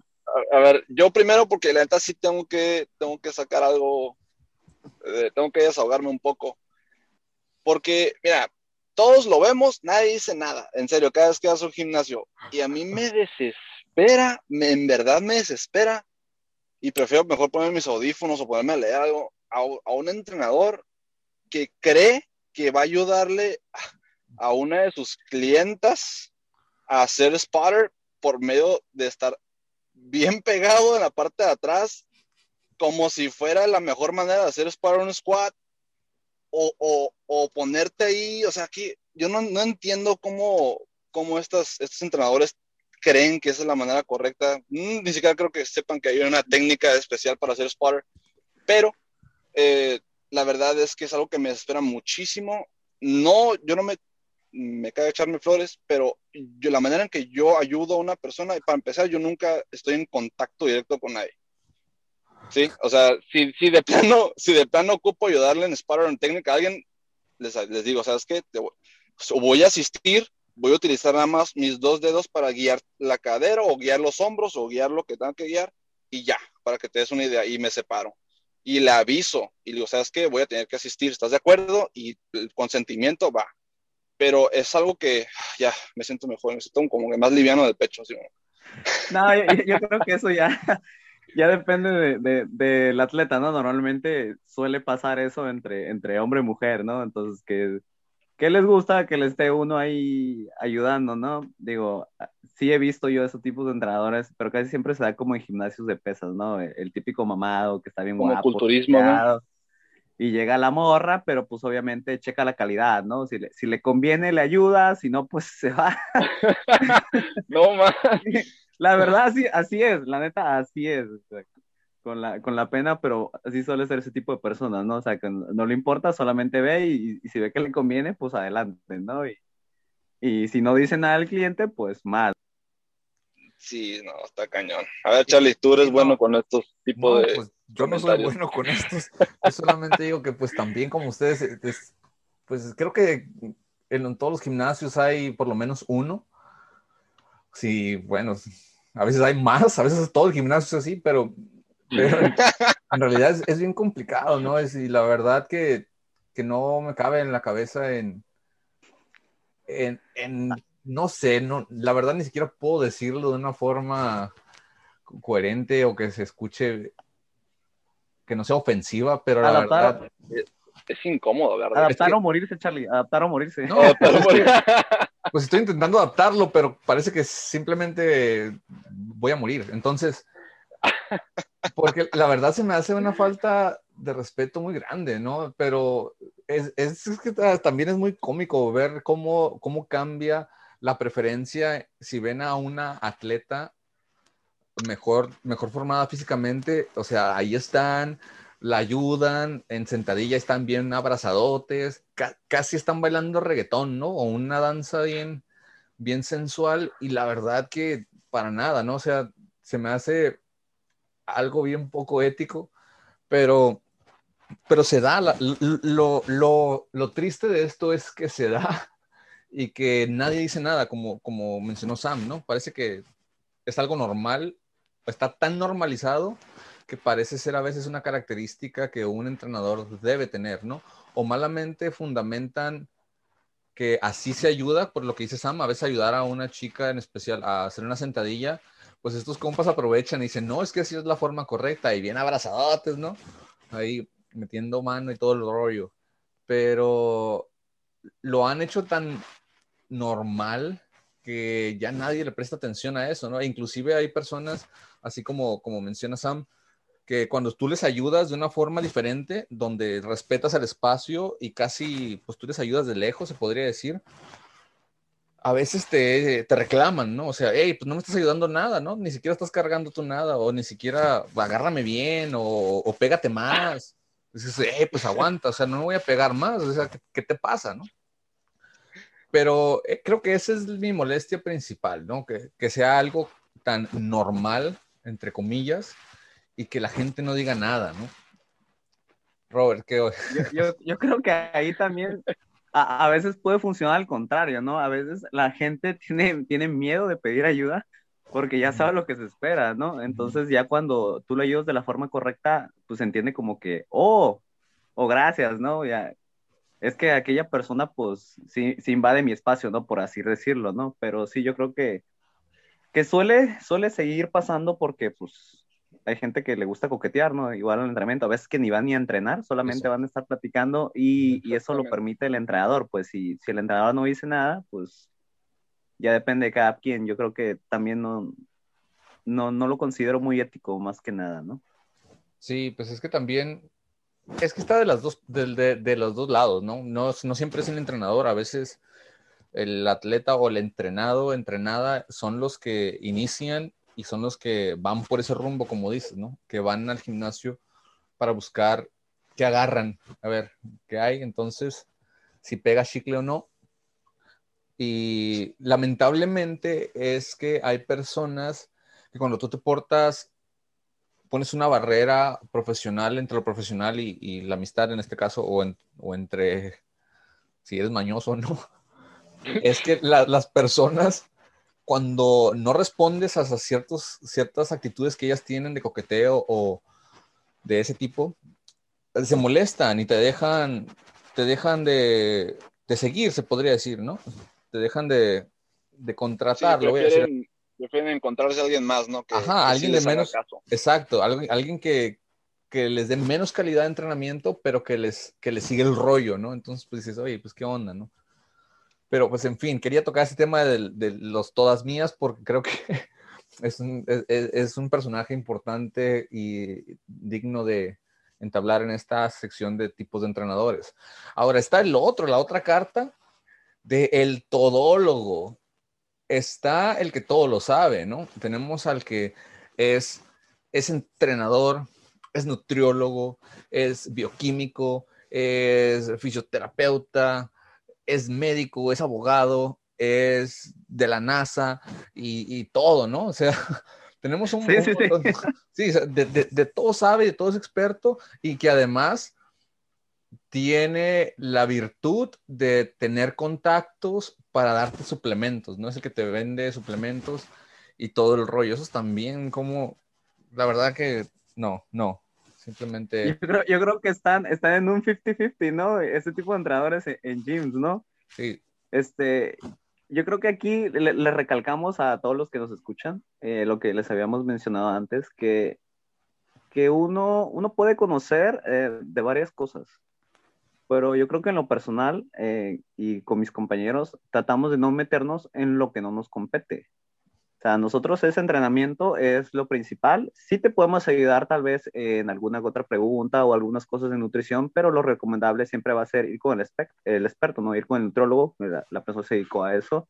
a, ver, yo primero porque la neta sí tengo que, tengo que sacar algo, eh, tengo que desahogarme un poco. Porque, mira, todos lo vemos, nadie dice nada, en serio, cada vez que vas a un gimnasio. Y a mí me desespera desespera, en verdad me desespera y prefiero mejor poner mis audífonos o ponerme a leer algo a, un entrenador que cree que va a ayudarle a una de sus clientas a hacer spotter por medio de estar bien pegado en la parte de atrás, como si fuera la mejor manera de hacer spotter un squat, o, o, ponerte ahí, o sea, aquí yo no, no entiendo cómo, cómo estas, estos entrenadores creen que esa es la manera correcta. Mm, ni siquiera creo que sepan que hay una técnica especial para hacer spotter, pero eh, la verdad es que es algo que me espera muchísimo. No, yo no me, me cae echarme flores, pero yo, la manera en que yo ayudo a una persona, para empezar, yo nunca estoy en contacto directo con nadie. Sí, o sea, si, si de plano, si de plano ocupo ayudarle en en técnica a alguien, les, les digo, ¿sabes qué? Te voy a asistir, voy a utilizar nada más mis dos dedos para guiar la cadera o guiar los hombros o guiar lo que tenga que guiar y ya, para que te des una idea y me separo. Y le aviso y le digo, ¿sabes qué? Voy a tener que asistir, ¿estás de acuerdo? Y el consentimiento va. Pero es algo que ya me siento mejor, me siento como que más liviano del pecho. No, yo, creo que eso ya, ya depende del de, de, atleta, ¿no? Normalmente suele pasar eso entre, entre hombre y mujer, ¿no? Entonces, que ¿Qué les gusta que le esté uno ahí ayudando, no? Digo, sí he visto yo esos tipos de entrenadores, pero casi siempre se da como en gimnasios de pesas, ¿no? El, típico mamado que está bien como culturismo, ¿no? Y llega la morra, pero pues obviamente checa la calidad, ¿no? Si le, si le conviene, le ayuda, si no, pues se va. no, más. La verdad, así, así es, la neta, así es. con la, con la pena, pero así suele ser ese tipo de personas, ¿no? O sea, que no, le importa, solamente ve y, si ve que le conviene, pues adelante, ¿no? Y, y si no dice nada al cliente, pues mal. Sí, no, está cañón. A ver, Charlie, tú eres bueno con estos tipos de. Pues yo no soy bueno con estos. Yo solamente digo que, pues también como ustedes, pues creo que en todos los gimnasios hay por lo menos uno. Sí, bueno, a veces hay más, a veces todo el gimnasio es así, pero, en realidad es, bien complicado, ¿no? Es, y la verdad que, que, no me cabe en la cabeza en, en, en, no sé, no, la verdad ni siquiera puedo decirlo de una forma coherente o que se escuche, que no sea ofensiva, pero la verdad es incómodo, ¿verdad? Adaptar o morirse, Charlie, adaptar o morirse. No, pues estoy intentando adaptarlo, pero parece que simplemente voy a morir. Entonces, porque la verdad se me hace una falta de respeto muy grande, ¿no? Pero es, que también es muy cómico ver cómo, cómo cambia la preferencia si ven a una atleta mejor, mejor formada físicamente, o sea, ahí están la ayudan, en sentadilla están bien abrazadotes, casi están bailando reggaetón, ¿no? O una danza bien, bien sensual y la verdad que para nada, ¿no? O sea, se me hace algo bien poco ético, pero, pero se da, lo, lo, triste de esto es que se da y que nadie dice nada, como, como mencionó Sam, ¿no? Parece que es algo normal, está tan normalizado que parece ser a veces una característica que un entrenador debe tener, ¿no? O malamente fundamentan que así se ayuda, por lo que dice Sam, a veces ayudar a una chica en especial a hacer una sentadilla, pues estos compas aprovechan y dicen, no, es que así es la forma correcta, y bien abrazadotes, ¿no? Ahí metiendo mano y todo el rollo. Pero lo han hecho tan normal que ya nadie le presta atención a eso, ¿no? inclusive hay personas, así como, como menciona Sam, que cuando tú les ayudas de una forma diferente, donde respetas el espacio y casi, pues tú les ayudas de lejos, se podría decir, a veces te, te reclaman, ¿no? O sea, hey, pues no me estás ayudando nada, ¿no? Ni siquiera estás cargando tú nada, o ni siquiera agárrame bien, o, o pégate más. Dices, hey, pues aguanta, o sea, no me voy a pegar más, o sea, ¿qué, te pasa, no? Pero eh, creo que esa es mi molestia principal, ¿no? Que, que sea algo tan normal, entre comillas, y que la gente no diga nada, ¿no? Robert, ¿qué? Yo, yo, creo que ahí también a, a, veces puede funcionar al contrario, ¿no? A veces la gente tiene, tiene miedo de pedir ayuda porque ya sabe lo que se espera, ¿no? Entonces ya cuando tú lo ayudas de la forma correcta, pues entiende como que, oh, o oh, gracias, ¿no? Ya, es que aquella persona pues sí, sí, invade mi espacio, ¿no? Por así decirlo, ¿no? Pero sí, yo creo que, que suele, suele seguir pasando porque pues hay gente que le gusta coquetear, ¿no? Igual al entrenamiento, a veces que ni van ni a entrenar, solamente van a estar platicando y, y, eso lo permite el entrenador, pues si, si el entrenador no dice nada, pues ya depende de cada quien, yo creo que también no, no, no lo considero muy ético más que nada, ¿no? Sí, pues es que también, es que está de, las dos, de, de, los dos lados, ¿no? ¿no? No siempre es el entrenador, a veces el atleta o el entrenado, entrenada, son los que inician y son los que van por ese rumbo, como dices, ¿no? Que van al gimnasio para buscar qué agarran, a ver qué hay, entonces, si pega chicle o no. Y lamentablemente es que hay personas que cuando tú te portas, pones una barrera profesional entre lo profesional y, la amistad en este caso, o, o, entre si eres mañoso o no, es que las personas cuando no respondes a ciertos, ciertas actitudes que ellas tienen de coqueteo o de ese tipo, se molestan y te dejan, te dejan de, seguir, se podría decir, ¿no? Te dejan de, de contratar. lo voy a decir. prefieren encontrarse a alguien más, ¿no? Ajá, alguien de menos. Exacto, alguien, alguien que, que, les dé menos calidad de entrenamiento, pero que les, que les sigue el rollo, ¿no? Entonces, pues dices, oye, pues qué onda, ¿no? Pero pues en fin, quería tocar ese tema de, los todas mías porque creo que es un, es, un, personaje importante y digno de entablar en esta sección de tipos de entrenadores. Ahora está el otro, la otra carta de el todólogo. Está el que todo lo sabe, ¿no? Tenemos al que es, es entrenador, es nutriólogo, es bioquímico, es fisioterapeuta, es médico, es abogado, es de la NASA y, todo, ¿no? O sea, tenemos un... Sí, sí, sí. de, de, todo sabe, de todo es experto y que además tiene la virtud de tener contactos para darte suplementos, ¿no? Es el que te vende suplementos y todo el rollo. Eso es también como, la verdad que no, no, simplemente... Yo creo, que están, están en un 50-50, ¿no? Ese tipo de entrenadores en, gyms, ¿no? Sí. Este, yo creo que aquí le, recalcamos a todos los que nos escuchan eh, lo que les habíamos mencionado antes, que, que uno, uno puede conocer eh, de varias cosas pero yo creo que en lo personal eh, y con mis compañeros tratamos de no meternos en lo que no nos compete. O sea, nosotros ese entrenamiento es lo principal. Sí te podemos ayudar tal vez en alguna otra pregunta o algunas cosas de nutrición, pero lo recomendable siempre va a ser ir con el, experto, no ir con el nutrólogo, la, la persona se dedicó a eso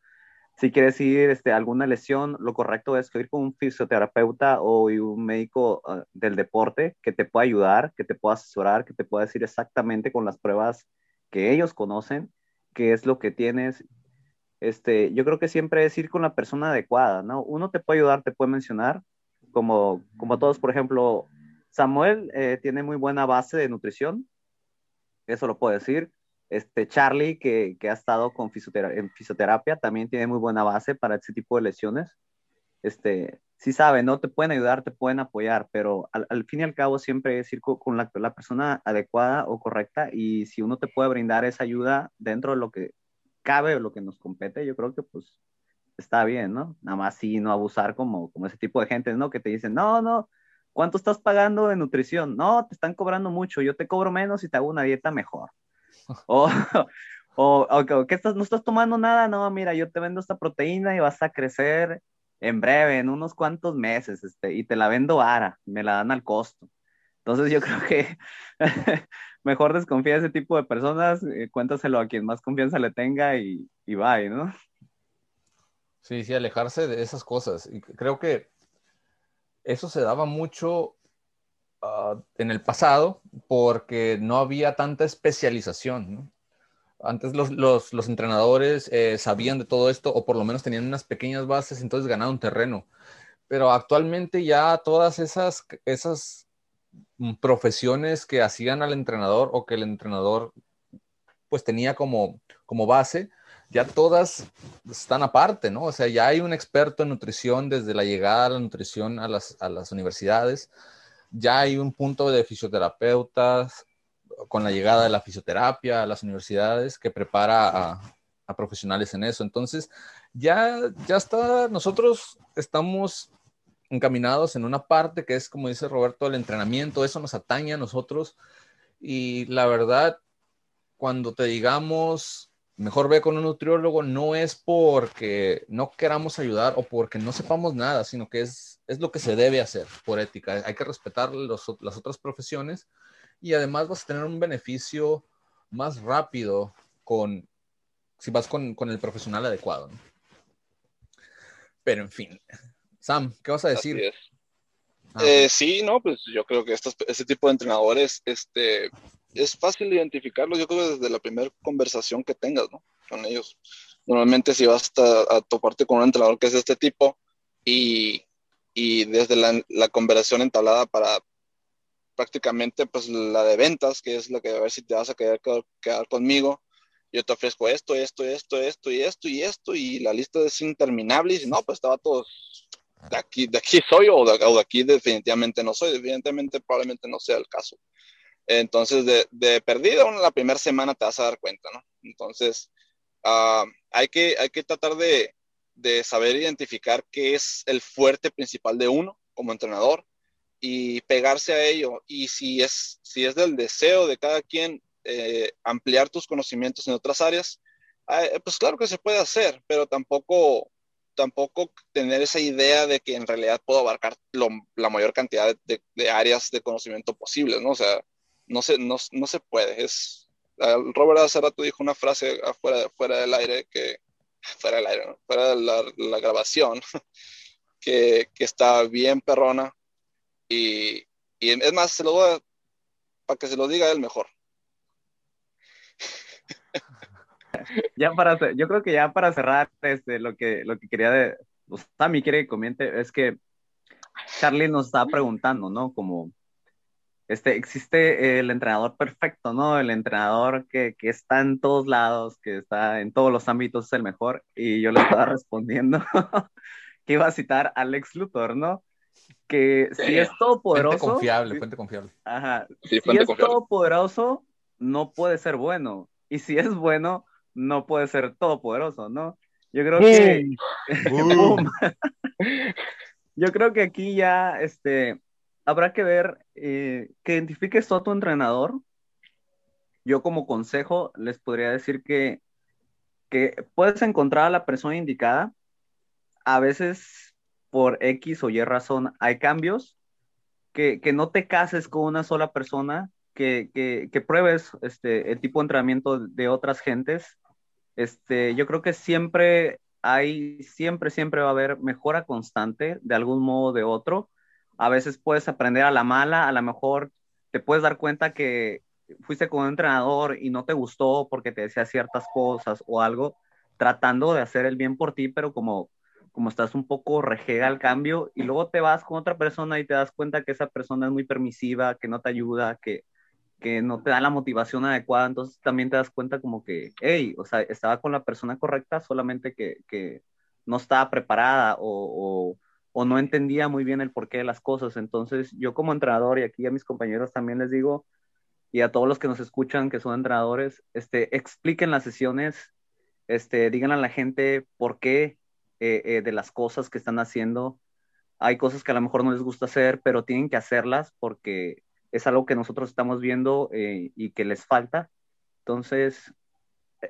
si quieres ir este, alguna lesión, lo correcto es ir con un fisioterapeuta o un médico ah, del deporte que te pueda ayudar, que te pueda asesorar, que te pueda decir exactamente con las pruebas que ellos conocen qué es lo que tienes. Este, yo creo que siempre es ir con la persona adecuada, ¿no? Uno te puede ayudar, te puede mencionar, como, como todos, por ejemplo, Samuel eh, tiene muy buena base de nutrición, eso lo puedo decir. Este Charlie, que, que ha estado con en fisioterapia, también tiene muy buena base para ese tipo de lesiones. Este, sí sabe, ¿no? Te pueden ayudar, te pueden apoyar, pero al, al fin y al cabo siempre es ir con, la, la, persona adecuada o correcta y si uno te puede brindar esa ayuda dentro de lo que cabe lo que nos compete, yo creo que pues está bien, ¿no? Nada más sí no abusar como, como ese tipo de gente, ¿no? Que te dicen, no, no, ¿cuánto estás pagando de nutrición? No, te están cobrando mucho, yo te cobro menos y te hago una dieta mejor. O, o, o, ¿qué estás, no estás tomando nada, no, mira, yo te vendo esta proteína y vas a crecer en breve, en unos cuantos meses, este, y te la vendo vara, me la dan al costo. Entonces yo creo que mejor desconfía de ese tipo de personas, eh, cuéntaselo a quien más confianza le tenga y, y ¿no? Sí, sí, alejarse de esas cosas. Y creo que eso se daba mucho Ah, en el pasado porque no había tanta especialización. Antes los, los, entrenadores eh, sabían de todo esto o por lo menos tenían unas pequeñas bases, entonces ganaron terreno. Pero actualmente ya todas esas, esas profesiones que hacían al entrenador o que el entrenador pues tenía como, como base, ya todas están aparte, ¿no? O sea, ya hay un experto en nutrición desde la llegada a la nutrición a las, a las universidades ya hay un punto de fisioterapeutas con la llegada de la fisioterapia a las universidades que prepara a, profesionales en eso. Entonces, ya, ya está, nosotros estamos encaminados en una parte que es, como dice Roberto, el entrenamiento, eso nos atañe a nosotros. Y la verdad, cuando te digamos mejor ve con un nutriólogo no es porque no queramos ayudar o porque no sepamos nada, sino que es, es lo que se debe hacer por ética. Hay que respetar las otras profesiones y además vas a tener un beneficio más rápido con, si vas con, con el profesional adecuado. Pero en fin, Sam, ¿qué vas a decir? Ah, eh, sí, no, pues yo creo que estos, este tipo de entrenadores, este, es fácil identificarlos, yo creo, desde la primera conversación que tengas, ¿no? Con ellos. Normalmente si vas a, a toparte con un entrenador que es de este tipo y, y desde la, la, conversación entablada para prácticamente pues la de ventas, que es la que a ver si te vas a quedar, quedar conmigo, yo te ofrezco esto, esto, esto, esto y esto y esto y la lista es interminable y no, pues estaba todo de aquí, de aquí soy o de, o de aquí definitivamente no soy, definitivamente probablemente no sea el caso. Entonces, de, de perdido, la primera semana te vas a dar cuenta, ¿no? Entonces, uh, hay, que, hay que tratar de, de, saber identificar qué es el fuerte principal de uno como entrenador y pegarse a ello. Y si es, si es del deseo de cada quien eh, ampliar tus conocimientos en otras áreas, eh, pues claro que se puede hacer, pero tampoco, tampoco tener esa idea de que en realidad puedo abarcar la mayor cantidad de, áreas de conocimiento posibles, ¿no? O sea, no se, no, no se puede. Es, Robert hace dijo una frase afuera, fuera del aire que, fuera del aire, fuera de la, la grabación, que, que, está bien perrona y, Y es más, se lo voy a, para que se lo diga él mejor. ya para, yo creo que ya para cerrar, este, lo que, lo que quería de, o Sammy quiere que comente, es que Charlie nos está preguntando, ¿no? Como, este, existe el entrenador perfecto, ¿no? El entrenador que, que, está en todos lados, que está en todos los ámbitos, es el mejor. Y yo le estaba respondiendo que iba a citar a Alex Luthor, ¿no? Que si es todopoderoso. Fuente confiable, fuente confiable. Ajá. si es todopoderoso, no puede ser bueno. Y si es bueno, no puede ser todopoderoso, ¿no? Yo creo que. Yo creo que aquí ya este, habrá que ver eh, que identifiques tú a tu entrenador. Yo, como consejo, les podría decir que, que puedes encontrar a la persona indicada. A veces, por X o Y razón, hay cambios. Que, que no te cases con una sola persona, que, que, pruebes este, el tipo de entrenamiento de otras gentes. Este, yo creo que siempre hay, siempre, siempre va a haber mejora constante de algún modo o de otro. A veces puedes aprender a la mala, a lo mejor te puedes dar cuenta que fuiste con un entrenador y no te gustó porque te decía ciertas cosas o algo, tratando de hacer el bien por ti, pero como, como estás un poco rejega al cambio y luego te vas con otra persona y te das cuenta que esa persona es muy permisiva, que no te ayuda, que, que no te da la motivación adecuada, entonces también te das cuenta como que, hey, o sea, estaba con la persona correcta, solamente que, que no estaba preparada o, o, no entendía muy bien el porqué de las cosas. Entonces yo como entrenador y aquí a mis compañeros también les digo, y a todos los que nos escuchan que son entrenadores, este, expliquen las sesiones, este, digan a la gente por qué eh, eh, de las cosas que están haciendo. Hay cosas que a lo mejor no les gusta hacer, pero tienen que hacerlas porque es algo que nosotros estamos viendo eh, y que les falta. Entonces,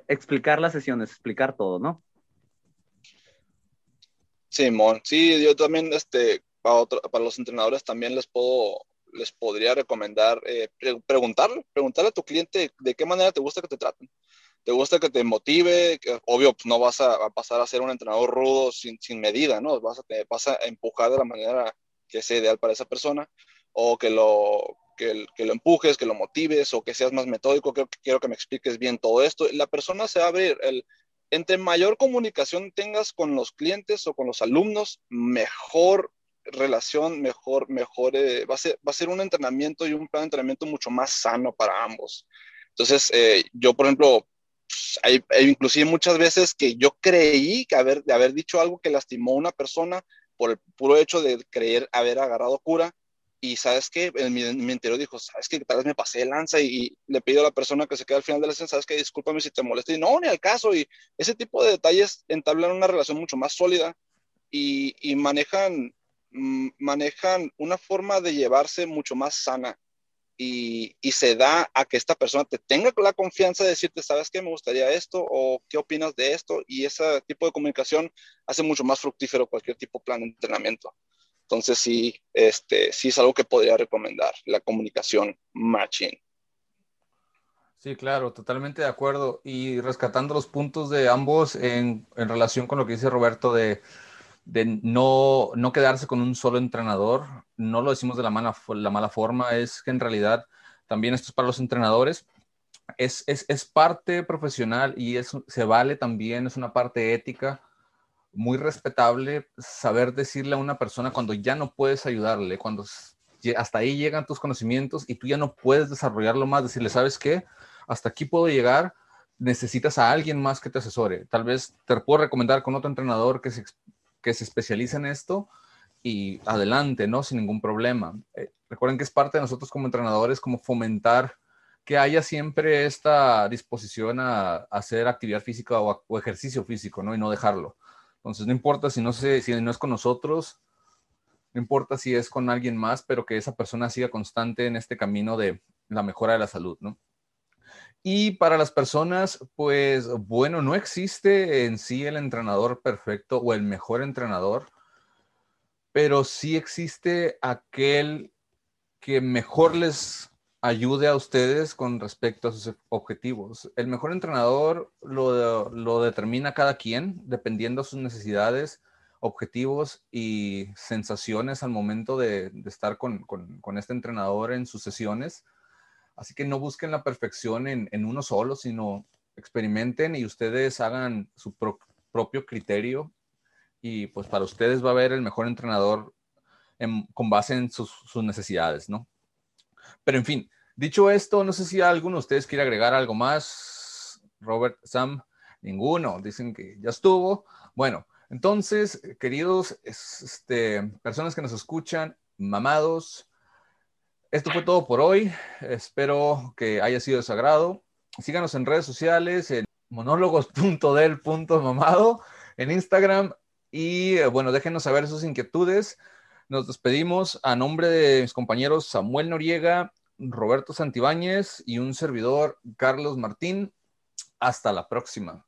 explicar las sesiones, explicar todo, ¿no? Simón, sí, yo también, este, para, los entrenadores también les puedo, les podría recomendar eh, preguntarle, a tu cliente de qué manera te gusta que te traten. ¿Te gusta que te motive? obvio, pues no vas a, pasar a ser un entrenador rudo sin, sin medida, ¿no? Vas a, vas a empujar de la manera que sea ideal para esa persona o que lo, que, lo empujes, que lo motives o que seas más metódico. Que quiero que me expliques bien todo esto. La persona se va a abrir. El, entre mayor comunicación tengas con los clientes o con los alumnos, mejor relación, mejor, mejor, eh, va, a ser, va a ser un entrenamiento y un plan de entrenamiento mucho más sano para ambos. Entonces, eh, yo, por ejemplo, pues, hay, inclusive muchas veces que yo creí que haber, de haber dicho algo que lastimó a una persona por el puro hecho de creer haber agarrado cura, y sabes que en mi, interior dijo, sabes que tal vez me pasé de lanza y, le pido a la persona que se queda al final de la escena, sabes que discúlpame si te molesta y no, ni al caso y ese tipo de detalles entablan una relación mucho más sólida y, y manejan, mm, manejan una forma de llevarse mucho más sana y, y, se da a que esta persona te tenga la confianza de decirte, sabes que me gustaría esto o qué opinas de esto y ese tipo de comunicación hace mucho más fructífero cualquier tipo de plan de entrenamiento. Entonces sí, este, sí es algo que podría recomendar, la comunicación matching. Sí, claro, totalmente de acuerdo. Y rescatando los puntos de ambos en, en relación con lo que dice Roberto de, de no, no, quedarse con un solo entrenador, no lo decimos de la mala, la mala forma, es que en realidad también esto es para los entrenadores, es, es, es parte profesional y es, se vale también, es una parte ética muy respetable saber decirle a una persona cuando ya no puedes ayudarle, cuando hasta ahí llegan tus conocimientos y tú ya no puedes desarrollarlo más, decirle, ¿sabes qué? Hasta aquí puedo llegar, necesitas a alguien más que te asesore. Tal vez te puedo recomendar con otro entrenador que se, que se especialice en esto y adelante, ¿no? Sin ningún problema. Eh, recuerden que es parte de nosotros como entrenadores, como fomentar que haya siempre esta disposición a, hacer actividad física o, o, ejercicio físico, ¿no? Y no dejarlo. Entonces, no importa si no, se, si no es con nosotros, no importa si es con alguien más, pero que esa persona siga constante en este camino de la mejora de la salud, ¿no? Y para las personas, pues bueno, no existe en sí el entrenador perfecto o el mejor entrenador, pero sí existe aquel que mejor les ayude a ustedes con respecto a sus objetivos. El mejor entrenador lo, lo, determina cada quien, dependiendo de sus necesidades objetivos y sensaciones al momento de, estar con, este entrenador en sus sesiones. Así que no busquen la perfección en, uno solo, sino experimenten y ustedes hagan su propio criterio y pues para ustedes va a haber el mejor entrenador con base en sus, necesidades, ¿no? Pero en fin, dicho esto, no sé si alguno de ustedes quiere agregar algo más. Robert, Sam, ninguno, dicen que ya estuvo. Bueno, entonces, queridos este, personas que nos escuchan, mamados, esto fue todo por hoy. Espero que haya sido de su agrado. Síganos en redes sociales, en monólogos.del.mamado, en Instagram. Y eh, bueno, déjenos saber sus inquietudes. Nos despedimos a nombre de mis compañeros Samuel Noriega, Roberto Santibáñez y un servidor, Carlos Martín. Hasta la próxima.